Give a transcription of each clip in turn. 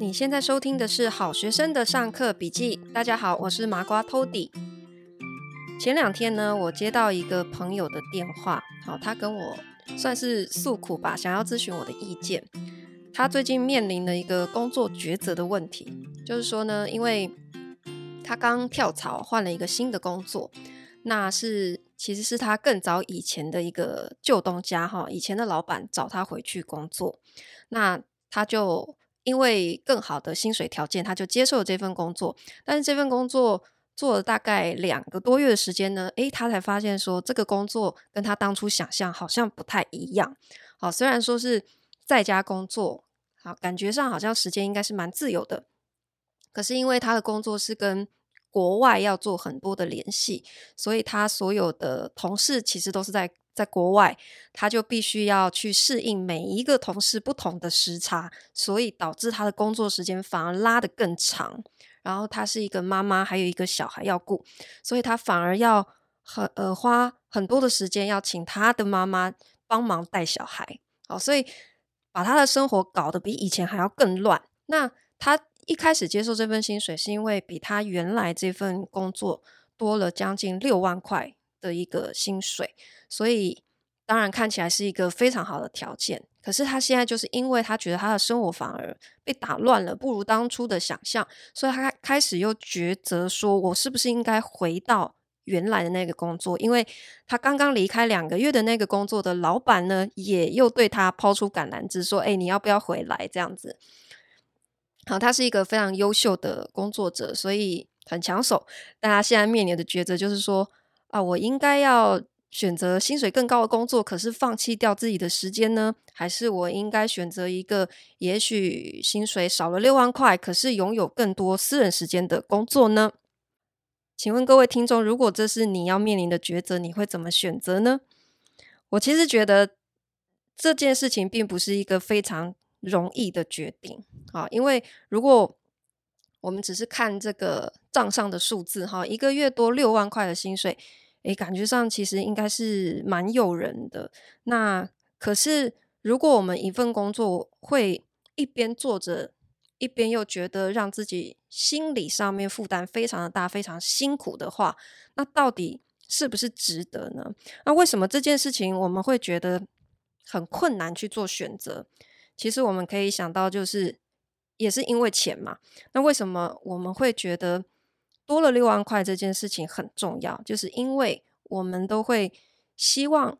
你现在收听的是好学生的上课笔记。大家好，我是麻瓜 Tody。前两天呢，我接到一个朋友的电话，好，他跟我算是诉苦吧，想要咨询我的意见。他最近面临了一个工作抉择的问题，就是说呢，因为他刚跳槽换了一个新的工作，那是其实是他更早以前的一个旧东家哈，以前的老板找他回去工作，那他就。因为更好的薪水条件，他就接受了这份工作。但是这份工作做了大概两个多月的时间呢，诶，他才发现说这个工作跟他当初想象好像不太一样。好，虽然说是在家工作，好，感觉上好像时间应该是蛮自由的。可是因为他的工作是跟国外要做很多的联系，所以他所有的同事其实都是在。在国外，他就必须要去适应每一个同事不同的时差，所以导致他的工作时间反而拉得更长。然后他是一个妈妈，还有一个小孩要顾，所以他反而要很呃花很多的时间要请他的妈妈帮忙带小孩。好，所以把他的生活搞得比以前还要更乱。那他一开始接受这份薪水，是因为比他原来这份工作多了将近六万块的一个薪水。所以，当然看起来是一个非常好的条件。可是他现在就是因为他觉得他的生活反而被打乱了，不如当初的想象，所以他开始又抉择说：“我是不是应该回到原来的那个工作？”因为他刚刚离开两个月的那个工作的老板呢，也又对他抛出橄榄枝，说：“哎，你要不要回来？”这样子。好，他是一个非常优秀的工作者，所以很抢手。但他现在面临的抉择就是说：“啊，我应该要。”选择薪水更高的工作，可是放弃掉自己的时间呢？还是我应该选择一个也许薪水少了六万块，可是拥有更多私人时间的工作呢？请问各位听众，如果这是你要面临的抉择，你会怎么选择呢？我其实觉得这件事情并不是一个非常容易的决定啊，因为如果我们只是看这个账上的数字哈，一个月多六万块的薪水。诶，感觉上其实应该是蛮诱人的。那可是，如果我们一份工作会一边做着，一边又觉得让自己心理上面负担非常的大，非常辛苦的话，那到底是不是值得呢？那为什么这件事情我们会觉得很困难去做选择？其实我们可以想到，就是也是因为钱嘛。那为什么我们会觉得？多了六万块这件事情很重要，就是因为我们都会希望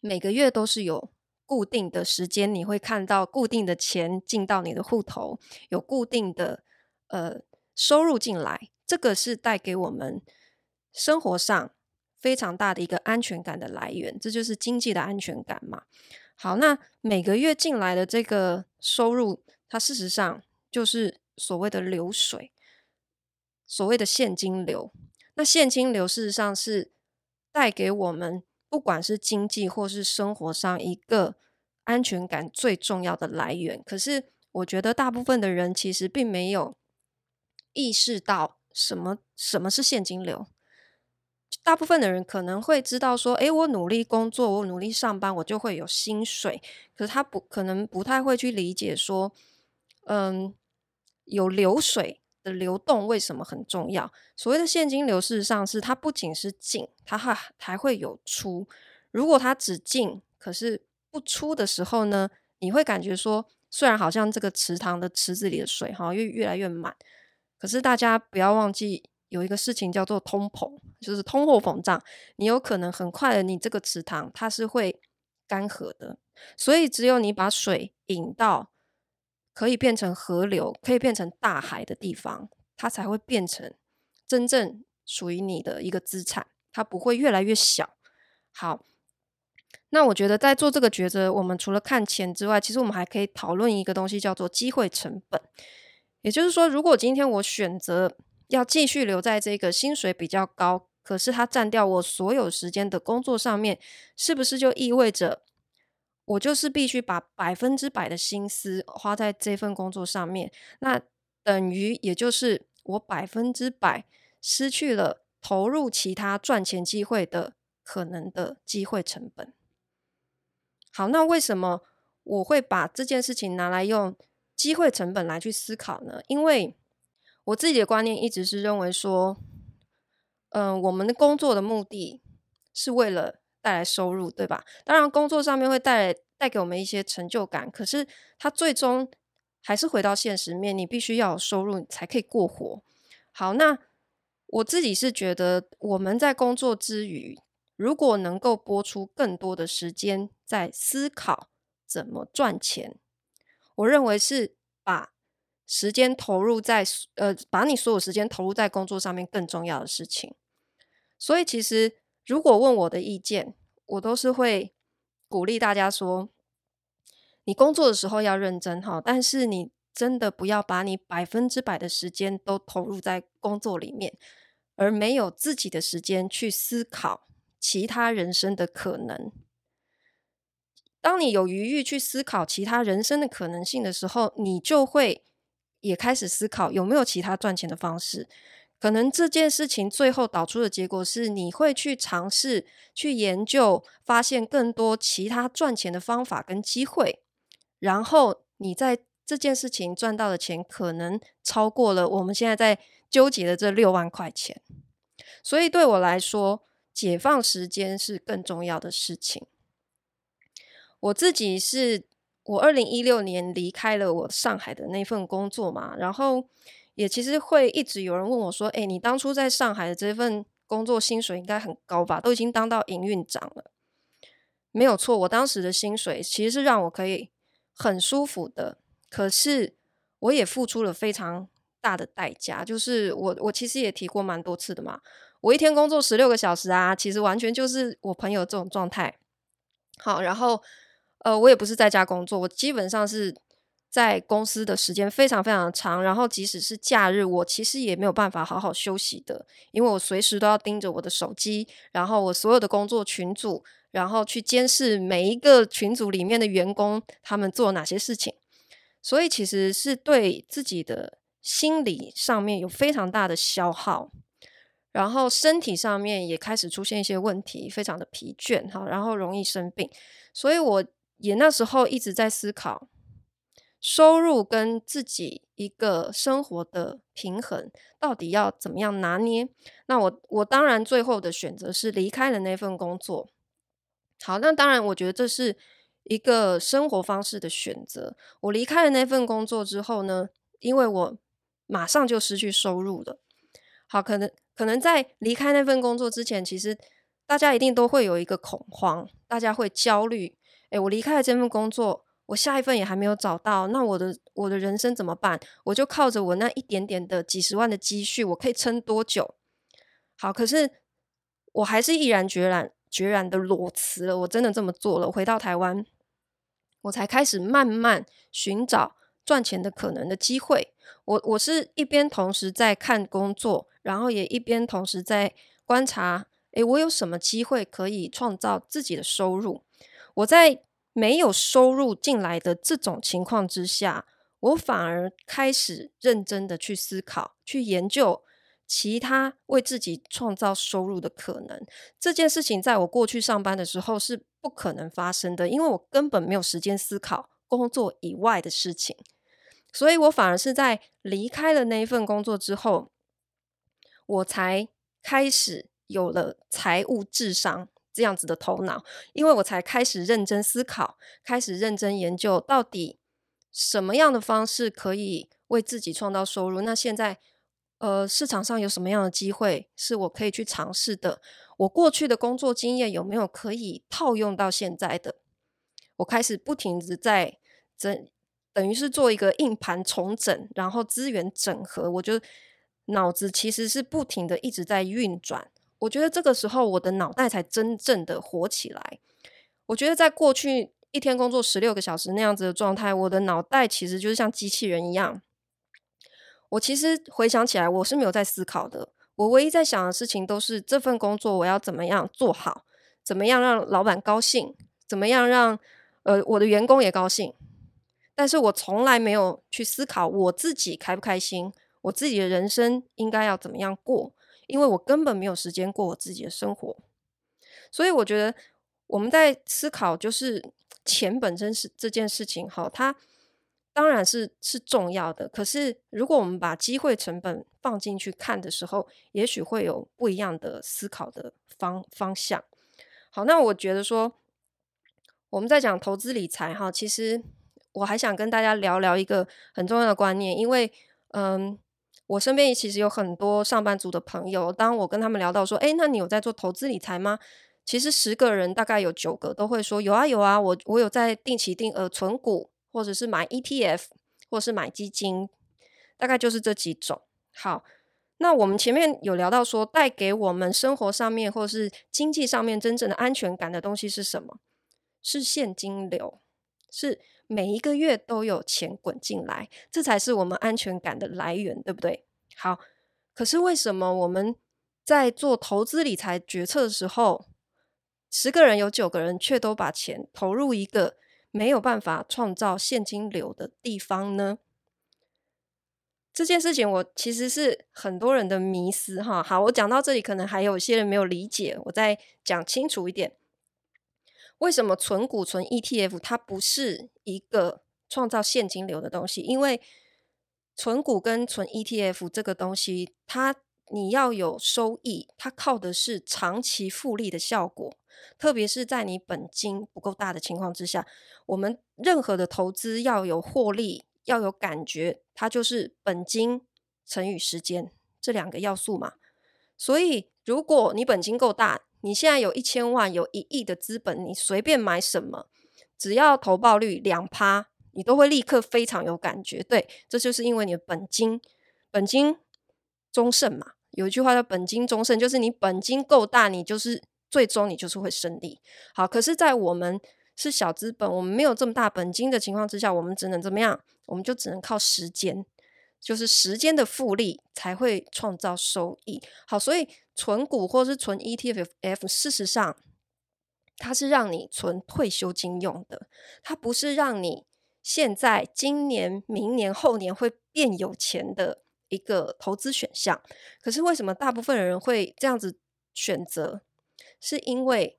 每个月都是有固定的时间，你会看到固定的钱进到你的户头，有固定的呃收入进来，这个是带给我们生活上非常大的一个安全感的来源，这就是经济的安全感嘛。好，那每个月进来的这个收入，它事实上就是所谓的流水。所谓的现金流，那现金流事实上是带给我们不管是经济或是生活上一个安全感最重要的来源。可是我觉得大部分的人其实并没有意识到什么什么是现金流。大部分的人可能会知道说，诶，我努力工作，我努力上班，我就会有薪水。可是他不可能不太会去理解说，嗯，有流水。的流动为什么很重要？所谓的现金流，事实上是它不仅是进，它还还会有出。如果它只进，可是不出的时候呢，你会感觉说，虽然好像这个池塘的池子里的水哈越越来越满，可是大家不要忘记有一个事情叫做通膨，就是通货膨胀。你有可能很快的，你这个池塘它是会干涸的。所以只有你把水引到。可以变成河流，可以变成大海的地方，它才会变成真正属于你的一个资产，它不会越来越小。好，那我觉得在做这个抉择，我们除了看钱之外，其实我们还可以讨论一个东西，叫做机会成本。也就是说，如果今天我选择要继续留在这个薪水比较高，可是它占掉我所有时间的工作上面，是不是就意味着？我就是必须把百分之百的心思花在这份工作上面，那等于也就是我百分之百失去了投入其他赚钱机会的可能的机会成本。好，那为什么我会把这件事情拿来用机会成本来去思考呢？因为我自己的观念一直是认为说，嗯、我们的工作的目的是为了带来收入，对吧？当然，工作上面会带来带给我们一些成就感，可是它最终还是回到现实面，你必须要有收入，你才可以过活。好，那我自己是觉得，我们在工作之余，如果能够拨出更多的时间在思考怎么赚钱，我认为是把时间投入在呃，把你所有时间投入在工作上面更重要的事情。所以，其实如果问我的意见，我都是会鼓励大家说，你工作的时候要认真哈，但是你真的不要把你百分之百的时间都投入在工作里面，而没有自己的时间去思考。其他人生的可能。当你有余裕去思考其他人生的可能性的时候，你就会也开始思考有没有其他赚钱的方式。可能这件事情最后导出的结果是，你会去尝试去研究，发现更多其他赚钱的方法跟机会。然后你在这件事情赚到的钱，可能超过了我们现在在纠结的这六万块钱。所以对我来说，解放时间是更重要的事情。我自己是，我二零一六年离开了我上海的那份工作嘛，然后也其实会一直有人问我说：“诶，你当初在上海的这份工作薪水应该很高吧？都已经当到营运长了。”没有错，我当时的薪水其实是让我可以很舒服的，可是我也付出了非常大的代价，就是我我其实也提过蛮多次的嘛。我一天工作十六个小时啊，其实完全就是我朋友这种状态。好，然后呃，我也不是在家工作，我基本上是在公司的时间非常非常长，然后即使是假日，我其实也没有办法好好休息的，因为我随时都要盯着我的手机，然后我所有的工作群组，然后去监视每一个群组里面的员工他们做哪些事情，所以其实是对自己的心理上面有非常大的消耗。然后身体上面也开始出现一些问题，非常的疲倦哈，然后容易生病，所以我也那时候一直在思考，收入跟自己一个生活的平衡到底要怎么样拿捏。那我我当然最后的选择是离开了那份工作。好，那当然我觉得这是一个生活方式的选择。我离开了那份工作之后呢，因为我马上就失去收入了。好，可能。可能在离开那份工作之前，其实大家一定都会有一个恐慌，大家会焦虑。诶，我离开了这份工作，我下一份也还没有找到，那我的我的人生怎么办？我就靠着我那一点点的几十万的积蓄，我可以撑多久？好，可是我还是毅然决然决然的裸辞了，我真的这么做了。回到台湾，我才开始慢慢寻找赚钱的可能的机会。我我是一边同时在看工作。然后也一边同时在观察，诶，我有什么机会可以创造自己的收入？我在没有收入进来的这种情况之下，我反而开始认真的去思考、去研究其他为自己创造收入的可能。这件事情在我过去上班的时候是不可能发生的，因为我根本没有时间思考工作以外的事情，所以我反而是在离开了那一份工作之后。我才开始有了财务智商这样子的头脑，因为我才开始认真思考，开始认真研究到底什么样的方式可以为自己创造收入。那现在，呃，市场上有什么样的机会是我可以去尝试的？我过去的工作经验有没有可以套用到现在的？我开始不停的在整，等于是做一个硬盘重整，然后资源整合，我就。脑子其实是不停的一直在运转，我觉得这个时候我的脑袋才真正的活起来。我觉得在过去一天工作十六个小时那样子的状态，我的脑袋其实就是像机器人一样。我其实回想起来，我是没有在思考的。我唯一在想的事情都是这份工作我要怎么样做好，怎么样让老板高兴，怎么样让呃我的员工也高兴。但是我从来没有去思考我自己开不开心。我自己的人生应该要怎么样过？因为我根本没有时间过我自己的生活，所以我觉得我们在思考，就是钱本身是这件事情，哈，它当然是是重要的。可是如果我们把机会成本放进去看的时候，也许会有不一样的思考的方方向。好，那我觉得说我们在讲投资理财哈，其实我还想跟大家聊聊一个很重要的观念，因为嗯。我身边其实有很多上班族的朋友，当我跟他们聊到说，诶，那你有在做投资理财吗？其实十个人大概有九个都会说，有啊有啊，我我有在定期定额存股，或者是买 ETF，或者是买基金，大概就是这几种。好，那我们前面有聊到说，带给我们生活上面或者是经济上面真正的安全感的东西是什么？是现金流，是。每一个月都有钱滚进来，这才是我们安全感的来源，对不对？好，可是为什么我们在做投资理财决策的时候，十个人有九个人却都把钱投入一个没有办法创造现金流的地方呢？这件事情我其实是很多人的迷思哈。好，我讲到这里，可能还有些人没有理解，我再讲清楚一点。为什么存股、存 ETF 它不是一个创造现金流的东西？因为存股跟存 ETF 这个东西，它你要有收益，它靠的是长期复利的效果。特别是在你本金不够大的情况之下，我们任何的投资要有获利，要有感觉，它就是本金乘以时间这两个要素嘛。所以，如果你本金够大，你现在有一千万，有一亿的资本，你随便买什么，只要投报率两趴，你都会立刻非常有感觉。对，这就是因为你的本金，本金终胜嘛。有一句话叫“本金终胜”，就是你本金够大，你就是最终你就是会胜利。好，可是，在我们是小资本，我们没有这么大本金的情况之下，我们只能怎么样？我们就只能靠时间。就是时间的复利才会创造收益。好，所以存股或是存 ETF，事实上它是让你存退休金用的，它不是让你现在、今年、明年、后年会变有钱的一个投资选项。可是为什么大部分人会这样子选择？是因为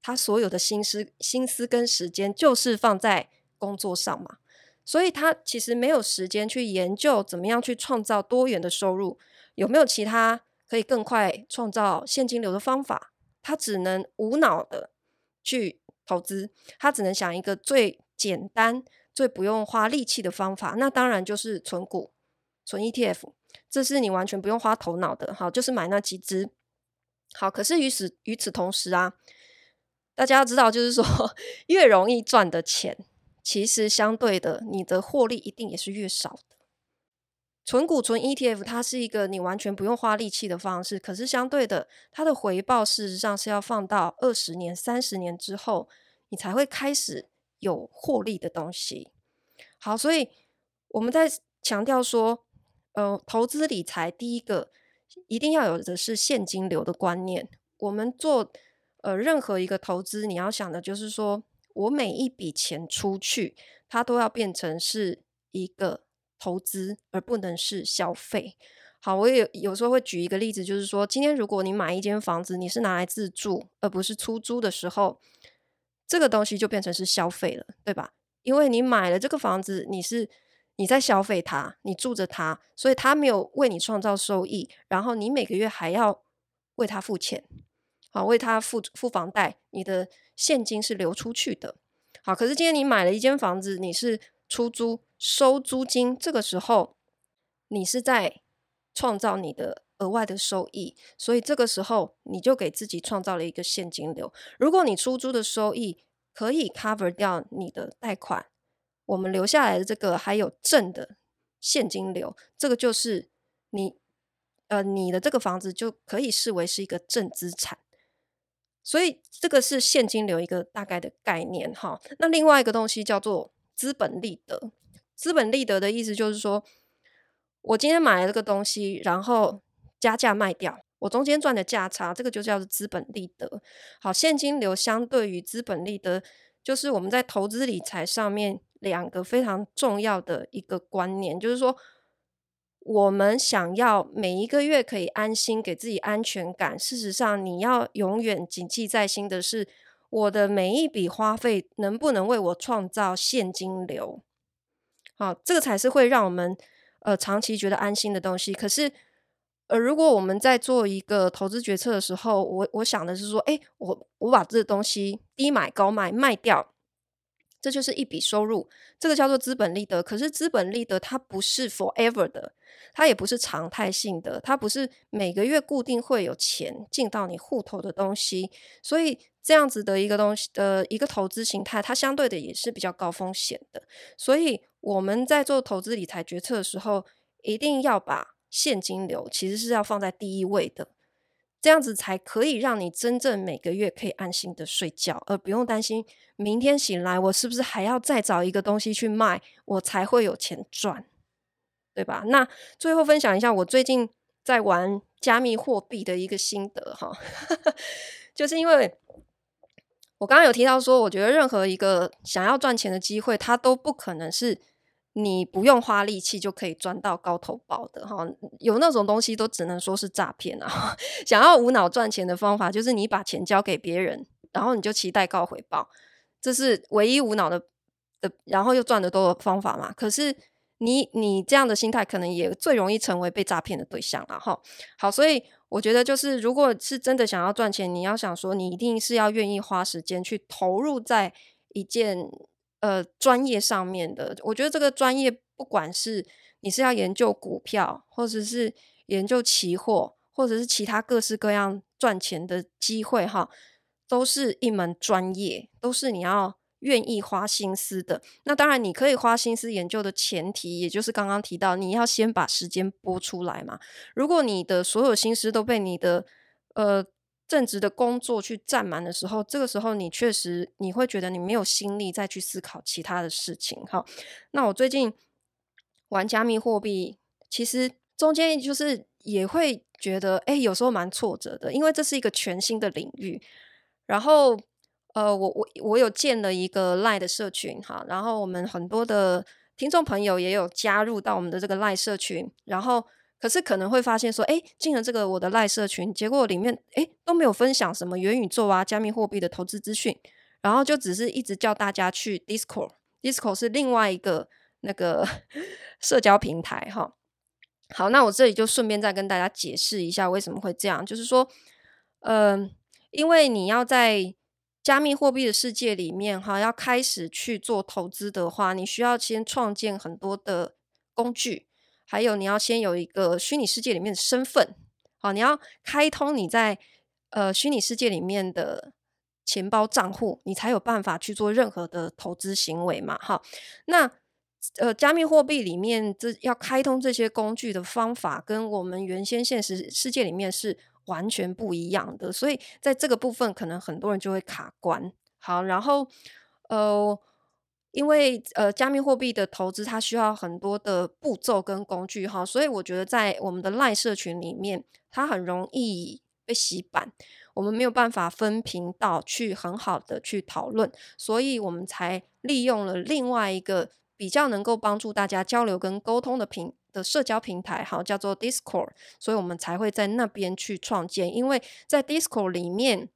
他所有的心思、心思跟时间就是放在工作上嘛。所以他其实没有时间去研究怎么样去创造多元的收入，有没有其他可以更快创造现金流的方法？他只能无脑的去投资，他只能想一个最简单、最不用花力气的方法。那当然就是存股、存 ETF，这是你完全不用花头脑的。好，就是买那几只。好，可是与此与此同时啊，大家要知道，就是说 越容易赚的钱。其实相对的，你的获利一定也是越少的。存股、存 ETF，它是一个你完全不用花力气的方式。可是相对的，它的回报事实上是要放到二十年、三十年之后，你才会开始有获利的东西。好，所以我们在强调说，呃，投资理财第一个一定要有的是现金流的观念。我们做呃任何一个投资，你要想的就是说。我每一笔钱出去，它都要变成是一个投资，而不能是消费。好，我也有时候会举一个例子，就是说，今天如果你买一间房子，你是拿来自住，而不是出租的时候，这个东西就变成是消费了，对吧？因为你买了这个房子，你是你在消费它，你住着它，所以它没有为你创造收益，然后你每个月还要为它付钱。好，为他付付房贷，你的现金是流出去的。好，可是今天你买了一间房子，你是出租收租金，这个时候你是在创造你的额外的收益，所以这个时候你就给自己创造了一个现金流。如果你出租的收益可以 cover 掉你的贷款，我们留下来的这个还有正的现金流，这个就是你呃你的这个房子就可以视为是一个正资产。所以这个是现金流一个大概的概念哈。那另外一个东西叫做资本利得。资本利得的意思就是说，我今天买了这个东西，然后加价卖掉，我中间赚的价差，这个就叫做资本利得。好，现金流相对于资本利得，就是我们在投资理财上面两个非常重要的一个观念，就是说。我们想要每一个月可以安心给自己安全感。事实上，你要永远谨记在心的是，我的每一笔花费能不能为我创造现金流？好，这个才是会让我们呃长期觉得安心的东西。可是，呃，如果我们在做一个投资决策的时候，我我想的是说，哎，我我把这个东西低买高卖卖掉。这就是一笔收入，这个叫做资本利得。可是资本利得它不是 forever 的，它也不是常态性的，它不是每个月固定会有钱进到你户头的东西。所以这样子的一个东西的一个投资形态，它相对的也是比较高风险的。所以我们在做投资理财决策的时候，一定要把现金流其实是要放在第一位的。这样子才可以让你真正每个月可以安心的睡觉，而不用担心明天醒来我是不是还要再找一个东西去卖，我才会有钱赚，对吧？那最后分享一下我最近在玩加密货币的一个心得哈，就是因为我刚刚有提到说，我觉得任何一个想要赚钱的机会，它都不可能是。你不用花力气就可以赚到高投报的哈，有那种东西都只能说是诈骗啊！想要无脑赚钱的方法，就是你把钱交给别人，然后你就期待高回报，这是唯一无脑的的，然后又赚得多的方法嘛。可是你你这样的心态，可能也最容易成为被诈骗的对象了哈。好，所以我觉得就是，如果是真的想要赚钱，你要想说，你一定是要愿意花时间去投入在一件。呃，专业上面的，我觉得这个专业，不管是你是要研究股票，或者是研究期货，或者是其他各式各样赚钱的机会，哈，都是一门专业，都是你要愿意花心思的。那当然，你可以花心思研究的前提，也就是刚刚提到，你要先把时间拨出来嘛。如果你的所有心思都被你的呃。正职的工作去占满的时候，这个时候你确实你会觉得你没有心力再去思考其他的事情。哈，那我最近玩加密货币，其实中间就是也会觉得，哎，有时候蛮挫折的，因为这是一个全新的领域。然后，呃，我我我有建了一个 Line 的社群，哈，然后我们很多的听众朋友也有加入到我们的这个 Line 社群，然后。可是可能会发现说，哎，进了这个我的赖社群，结果里面哎都没有分享什么元宇宙啊、加密货币的投资资讯，然后就只是一直叫大家去 Discord，Discord 是另外一个那个 社交平台哈。好，那我这里就顺便再跟大家解释一下为什么会这样，就是说，嗯、因为你要在加密货币的世界里面哈，要开始去做投资的话，你需要先创建很多的工具。还有，你要先有一个虚拟世界里面的身份，好，你要开通你在呃虚拟世界里面的钱包账户，你才有办法去做任何的投资行为嘛，哈。那呃，加密货币里面这要开通这些工具的方法，跟我们原先现实世界里面是完全不一样的，所以在这个部分，可能很多人就会卡关。好，然后呃。因为呃，加密货币的投资它需要很多的步骤跟工具哈，所以我觉得在我们的赖社群里面，它很容易被洗版，我们没有办法分频道去很好的去讨论，所以我们才利用了另外一个比较能够帮助大家交流跟沟通的平的社交平台哈，叫做 Discord，所以我们才会在那边去创建，因为在 Discord 里面。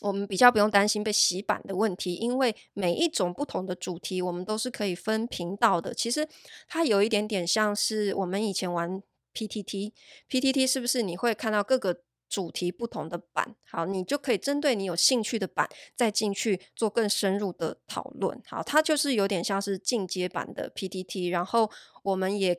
我们比较不用担心被洗版的问题，因为每一种不同的主题，我们都是可以分频道的。其实它有一点点像是我们以前玩 PTT，PTT 是不是你会看到各个主题不同的版？好，你就可以针对你有兴趣的版再进去做更深入的讨论。好，它就是有点像是进阶版的 PTT，然后我们也。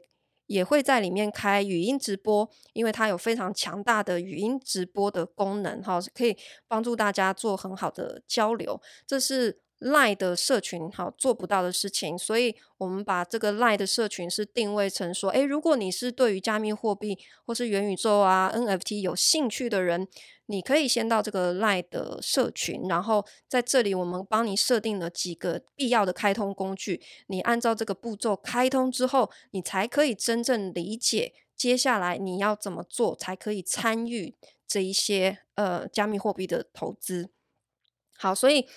也会在里面开语音直播，因为它有非常强大的语音直播的功能，哈，可以帮助大家做很好的交流。这是赖的社群好做不到的事情，所以我们把这个赖的社群是定位成说，诶，如果你是对于加密货币或是元宇宙啊 NFT 有兴趣的人。你可以先到这个赖的社群，然后在这里我们帮你设定了几个必要的开通工具。你按照这个步骤开通之后，你才可以真正理解接下来你要怎么做，才可以参与这一些呃加密货币的投资。好，所以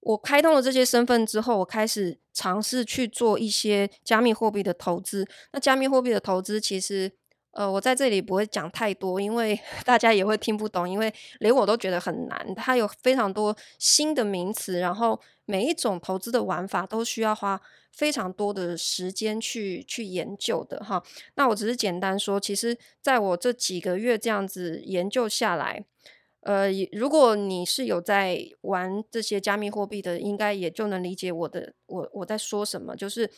我开通了这些身份之后，我开始尝试去做一些加密货币的投资。那加密货币的投资其实呃，我在这里不会讲太多，因为 大家也会听不懂，因为连我都觉得很难。它有非常多新的名词，然后每一种投资的玩法都需要花非常多的时间去去研究的哈。那我只是简单说，其实在我这几个月这样子研究下来，呃，如果你是有在玩这些加密货币的，应该也就能理解我的我我在说什么，就是。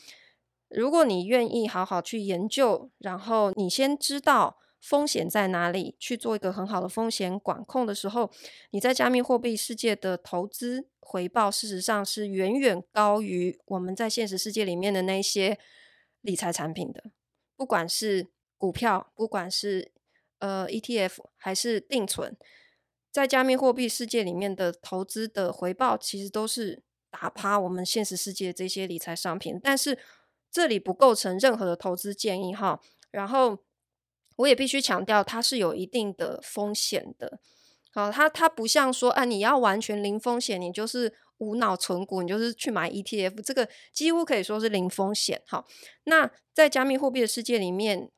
如果你愿意好好去研究，然后你先知道风险在哪里，去做一个很好的风险管控的时候，你在加密货币世界的投资回报，事实上是远远高于我们在现实世界里面的那些理财产品的。不管是股票，不管是呃 ETF，还是定存，在加密货币世界里面的投资的回报，其实都是打趴我们现实世界这些理财商品，但是。这里不构成任何的投资建议哈，然后我也必须强调，它是有一定的风险的。好，它它不像说，啊，你要完全零风险，你就是无脑存股，你就是去买 ETF，这个几乎可以说是零风险。好，那在加密货币的世界里面，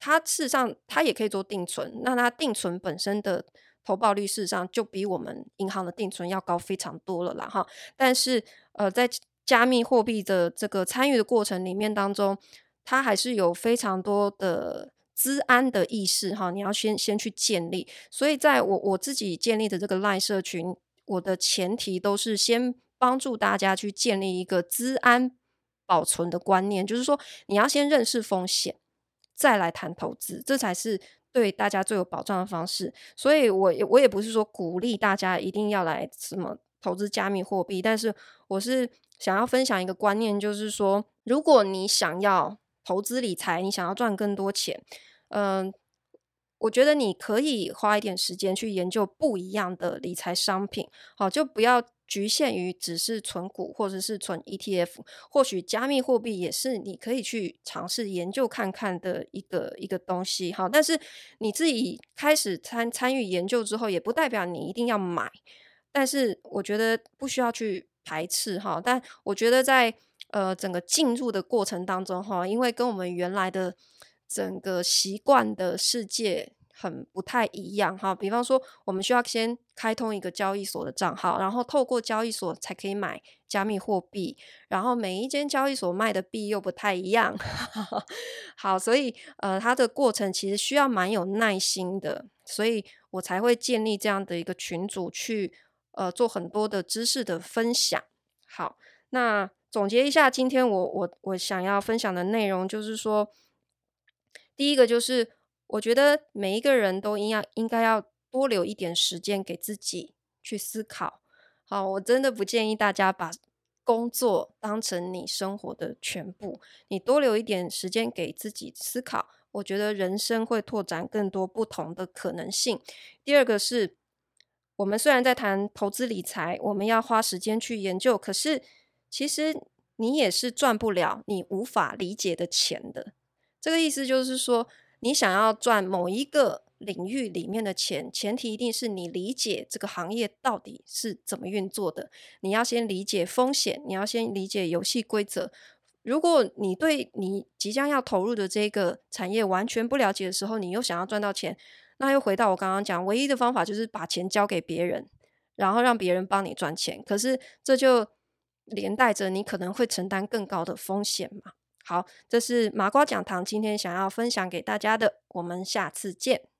它事实上它也可以做定存，那它定存本身的投报率事实上就比我们银行的定存要高非常多了啦哈。但是呃，在加密货币的这个参与的过程里面当中，它还是有非常多的资安的意识哈，你要先先去建立。所以在我我自己建立的这个 LINE 社群，我的前提都是先帮助大家去建立一个资安保存的观念，就是说你要先认识风险，再来谈投资，这才是对大家最有保障的方式。所以我我也不是说鼓励大家一定要来什么投资加密货币，但是我是。想要分享一个观念，就是说，如果你想要投资理财，你想要赚更多钱，嗯、我觉得你可以花一点时间去研究不一样的理财商品，好，就不要局限于只是存股或者是存 ETF，或许加密货币也是你可以去尝试研究看看的一个一个东西，好，但是你自己开始参参与研究之后，也不代表你一定要买，但是我觉得不需要去。排斥哈，但我觉得在呃整个进入的过程当中哈，因为跟我们原来的整个习惯的世界很不太一样哈。比方说，我们需要先开通一个交易所的账号，然后透过交易所才可以买加密货币，然后每一间交易所卖的币又不太一样。好，所以呃它的过程其实需要蛮有耐心的，所以我才会建立这样的一个群组去。呃，做很多的知识的分享。好，那总结一下，今天我我我想要分享的内容就是说，第一个就是，我觉得每一个人都应要应该要多留一点时间给自己去思考。好，我真的不建议大家把工作当成你生活的全部，你多留一点时间给自己思考，我觉得人生会拓展更多不同的可能性。第二个是。我们虽然在谈投资理财，我们要花时间去研究，可是其实你也是赚不了你无法理解的钱的。这个意思就是说，你想要赚某一个领域里面的钱，前提一定是你理解这个行业到底是怎么运作的。你要先理解风险，你要先理解游戏规则。如果你对你即将要投入的这个产业完全不了解的时候，你又想要赚到钱。那又回到我刚刚讲，唯一的方法就是把钱交给别人，然后让别人帮你赚钱。可是这就连带着你可能会承担更高的风险嘛。好，这是麻瓜讲堂今天想要分享给大家的，我们下次见。